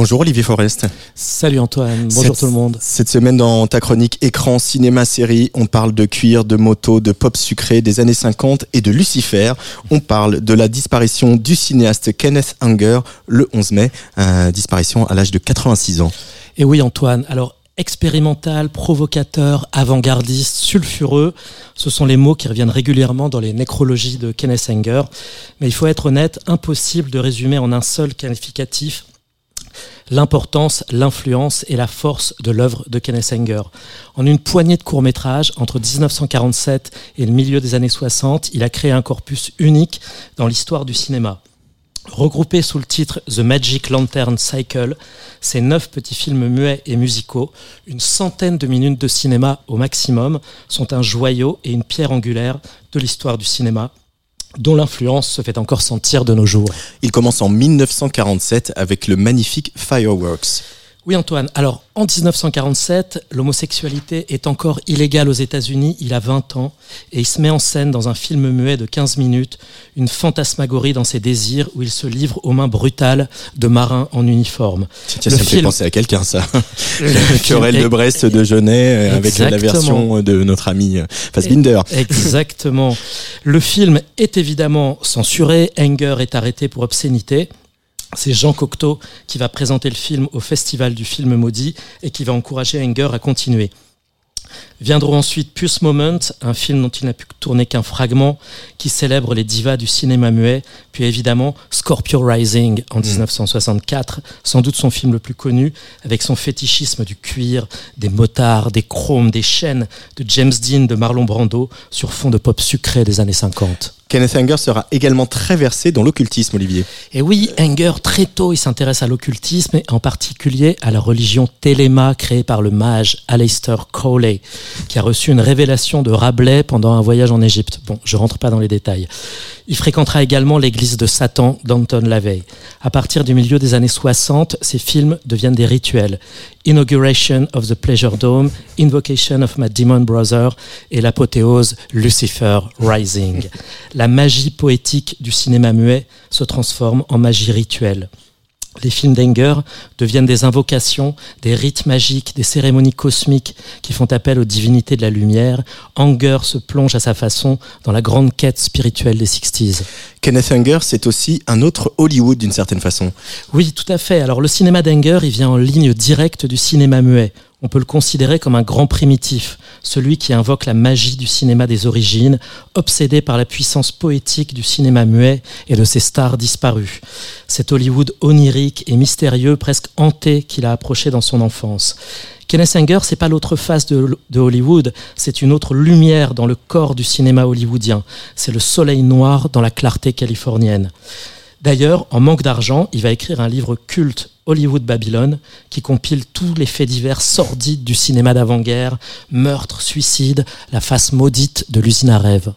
Bonjour Olivier Forest. Salut Antoine, bonjour tout le monde. Cette semaine dans ta chronique écran, cinéma, série, on parle de cuir, de moto, de pop sucré des années 50 et de Lucifer. On parle de la disparition du cinéaste Kenneth Anger le 11 mai, disparition à l'âge de 86 ans. Et oui Antoine, alors expérimental, provocateur, avant-gardiste, sulfureux. Ce sont les mots qui reviennent régulièrement dans les nécrologies de Kenneth Anger. Mais il faut être honnête, impossible de résumer en un seul qualificatif l'importance, l'influence et la force de l'œuvre de Kenneth Anger. En une poignée de courts-métrages, entre 1947 et le milieu des années 60, il a créé un corpus unique dans l'histoire du cinéma. Regroupés sous le titre The Magic Lantern Cycle, ces neuf petits films muets et musicaux, une centaine de minutes de cinéma au maximum, sont un joyau et une pierre angulaire de l'histoire du cinéma dont l'influence se fait encore sentir de nos jours. Il commence en 1947 avec le magnifique Fireworks. Oui Antoine, alors en 1947, l'homosexualité est encore illégale aux États-Unis, il a 20 ans, et il se met en scène dans un film muet de 15 minutes, une fantasmagorie dans ses désirs où il se livre aux mains brutales de marins en uniforme. Tiens, ça me fait penser à quelqu'un ça. Le querelle de Brest de Genet euh, avec la version de notre ami euh, Fassbinder. Exactement. Le film est évidemment censuré, Enger est arrêté pour obscénité. C'est Jean Cocteau qui va présenter le film au Festival du film maudit et qui va encourager Enger à continuer. Viendront ensuite Puce Moment, un film dont il n'a pu tourner qu'un fragment, qui célèbre les divas du cinéma muet, puis évidemment Scorpio Rising en 1964, mm. sans doute son film le plus connu, avec son fétichisme du cuir, des motards, des chromes, des chaînes, de James Dean, de Marlon Brando, sur fond de pop sucré des années 50. Kenneth Anger sera également très versé dans l'occultisme, Olivier. Et oui, Anger, très tôt, il s'intéresse à l'occultisme et en particulier à la religion Téléma créée par le mage Aleister Crowley, qui a reçu une révélation de Rabelais pendant un voyage en Égypte. Bon, je rentre pas dans les détails. Il fréquentera également l'église de Satan d'Anton LaVey. À partir du milieu des années 60, ces films deviennent des rituels. Inauguration of the Pleasure Dome, Invocation of My Demon Brother et l'apothéose Lucifer Rising. La magie poétique du cinéma muet se transforme en magie rituelle les films d'Enger deviennent des invocations, des rites magiques, des cérémonies cosmiques qui font appel aux divinités de la lumière. Anger se plonge à sa façon dans la grande quête spirituelle des 60s. Kenneth Anger, c'est aussi un autre Hollywood d'une certaine façon. Oui, tout à fait. Alors le cinéma d'Anger, il vient en ligne directe du cinéma muet on peut le considérer comme un grand primitif, celui qui invoque la magie du cinéma des origines, obsédé par la puissance poétique du cinéma muet et de ses stars disparues. Cet Hollywood onirique et mystérieux, presque hanté qu'il a approché dans son enfance. Kenneth Anger, c'est pas l'autre face de, de Hollywood, c'est une autre lumière dans le corps du cinéma hollywoodien. C'est le soleil noir dans la clarté californienne. D'ailleurs, en manque d'argent, il va écrire un livre culte Hollywood Babylone, qui compile tous les faits divers sordides du cinéma d'avant-guerre, meurtre, suicide, la face maudite de l'usine à rêve.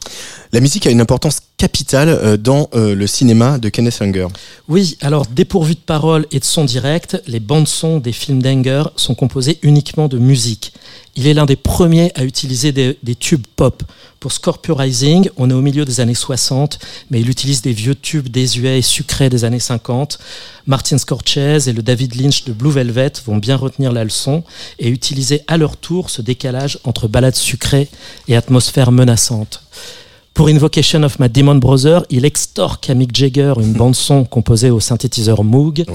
La musique a une importance capitale euh, dans euh, le cinéma de Kenneth Anger. Oui, alors dépourvu de paroles et de sons directs, les bandes sons des films d'Anger sont composées uniquement de musique. Il est l'un des premiers à utiliser des, tubes pop. Pour Scorpio Rising, on est au milieu des années 60, mais il utilise des vieux tubes désuets et sucrés des années 50. Martin Scorsese et le David Lynch de Blue Velvet vont bien retenir la leçon et utiliser à leur tour ce décalage entre balades sucrées et atmosphère menaçante. Pour Invocation of My Demon Brother, il extorque à Mick Jagger une bande-son composée au synthétiseur Moog.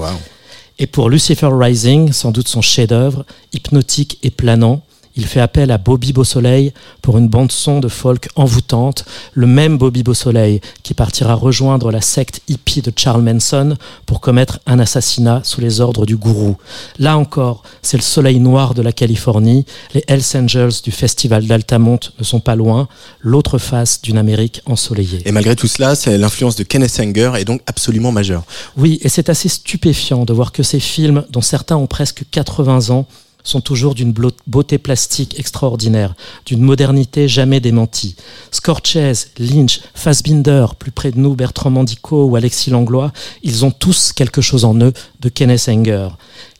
Et pour Lucifer Rising, sans doute son chef-d'œuvre, hypnotique et planant, il fait appel à Bobby Beausoleil pour une bande-son de folk envoûtante, le même Bobby Beausoleil qui partira rejoindre la secte hippie de Charles Manson pour commettre un assassinat sous les ordres du gourou. Là encore, c'est le soleil noir de la Californie, les Hells Angels du festival d'Altamont ne sont pas loin, l'autre face d'une Amérique ensoleillée. Et malgré tout cela, c'est l'influence de Kenneth Anger est donc absolument majeure. Oui, et c'est assez stupéfiant de voir que ces films, dont certains ont presque 80 ans, sont toujours d'une beauté plastique extraordinaire, d'une modernité jamais démentie. Scorsese, Lynch, Fassbinder, plus près de nous Bertrand Mandico ou Alexis Langlois, ils ont tous quelque chose en eux de Kenneth Anger.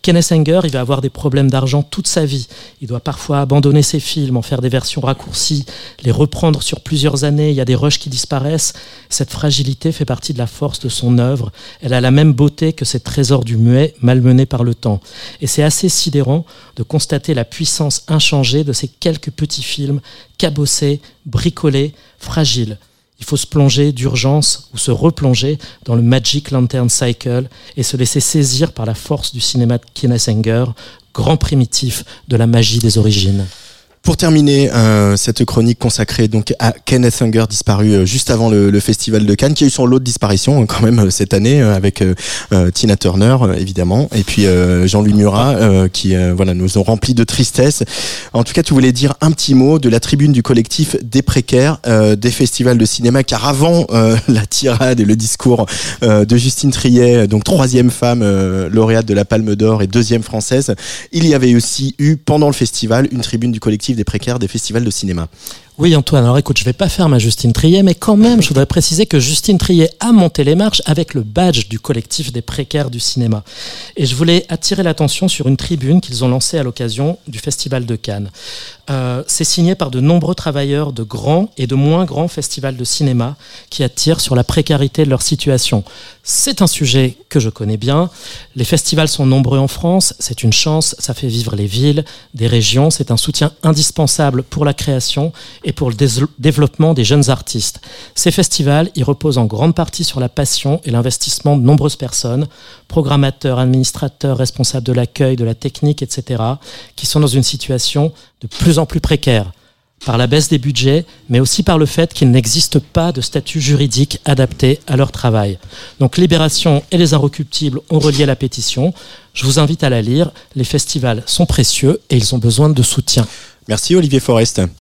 Kenneth Anger, il va avoir des problèmes d'argent toute sa vie. Il doit parfois abandonner ses films, en faire des versions raccourcies, les reprendre sur plusieurs années. Il y a des rushs qui disparaissent. Cette fragilité fait partie de la force de son œuvre. Elle a la même beauté que ces trésors du muet malmenés par le temps. Et c'est assez sidérant de constater la puissance inchangée de ces quelques petits films cabossés, bricolés, fragiles. Il faut se plonger d'urgence ou se replonger dans le Magic Lantern Cycle et se laisser saisir par la force du cinéma de Kenneth grand primitif de la magie des origines. Pour terminer euh, cette chronique consacrée donc à Kenneth Unger disparu euh, juste avant le, le, festival de Cannes, qui a eu son lot de disparition hein, quand même euh, cette année euh, avec Tina Turner évidemment et puis Jean-Louis Murat qui voilà nous ont rempli de tristesse. En tout cas, tu voulais dire un petit mot de la tribune du collectif des précaires des festivals de cinéma, car avant la tirade et le discours de Justine Triet, donc troisième femme lauréate de la Palme d'Or et deuxième française, il y avait aussi eu pendant le festival une tribune du collectif des précaires des festivals de cinéma. Oui, Antoine, alors écoute, je vais pas faire ma Justine Trier, mais quand même, je voudrais préciser que Justine Trier a monté les marches avec le badge du collectif des précaires du cinéma. Et je voulais attirer l'attention sur une tribune qu'ils ont lancée à l'occasion du Festival de Cannes. Euh, c'est signé par de nombreux travailleurs de grands et de moins grands festivals de cinéma qui attirent sur la précarité de leur situation. C'est un sujet que je connais bien. Les festivals sont nombreux en France, c'est une chance, ça fait vivre les villes, des régions, c'est un soutien indispensable pour la création et pour le développement des jeunes artistes. Ces festivals, ils reposent en grande partie sur la passion et l'investissement de nombreuses personnes, programmateurs, administrateurs, responsables de l'accueil, de la technique, etc., qui sont dans une situation de plus en plus précaire par la baisse des budgets, mais aussi par le fait qu'il n'existe pas de statut juridique adapté à leur travail. Donc Libération et les Inrecuptibles ont relié la pétition. Je vous invite à la lire. Les festivals sont précieux et ils ont besoin de soutien. Merci Olivier Forest.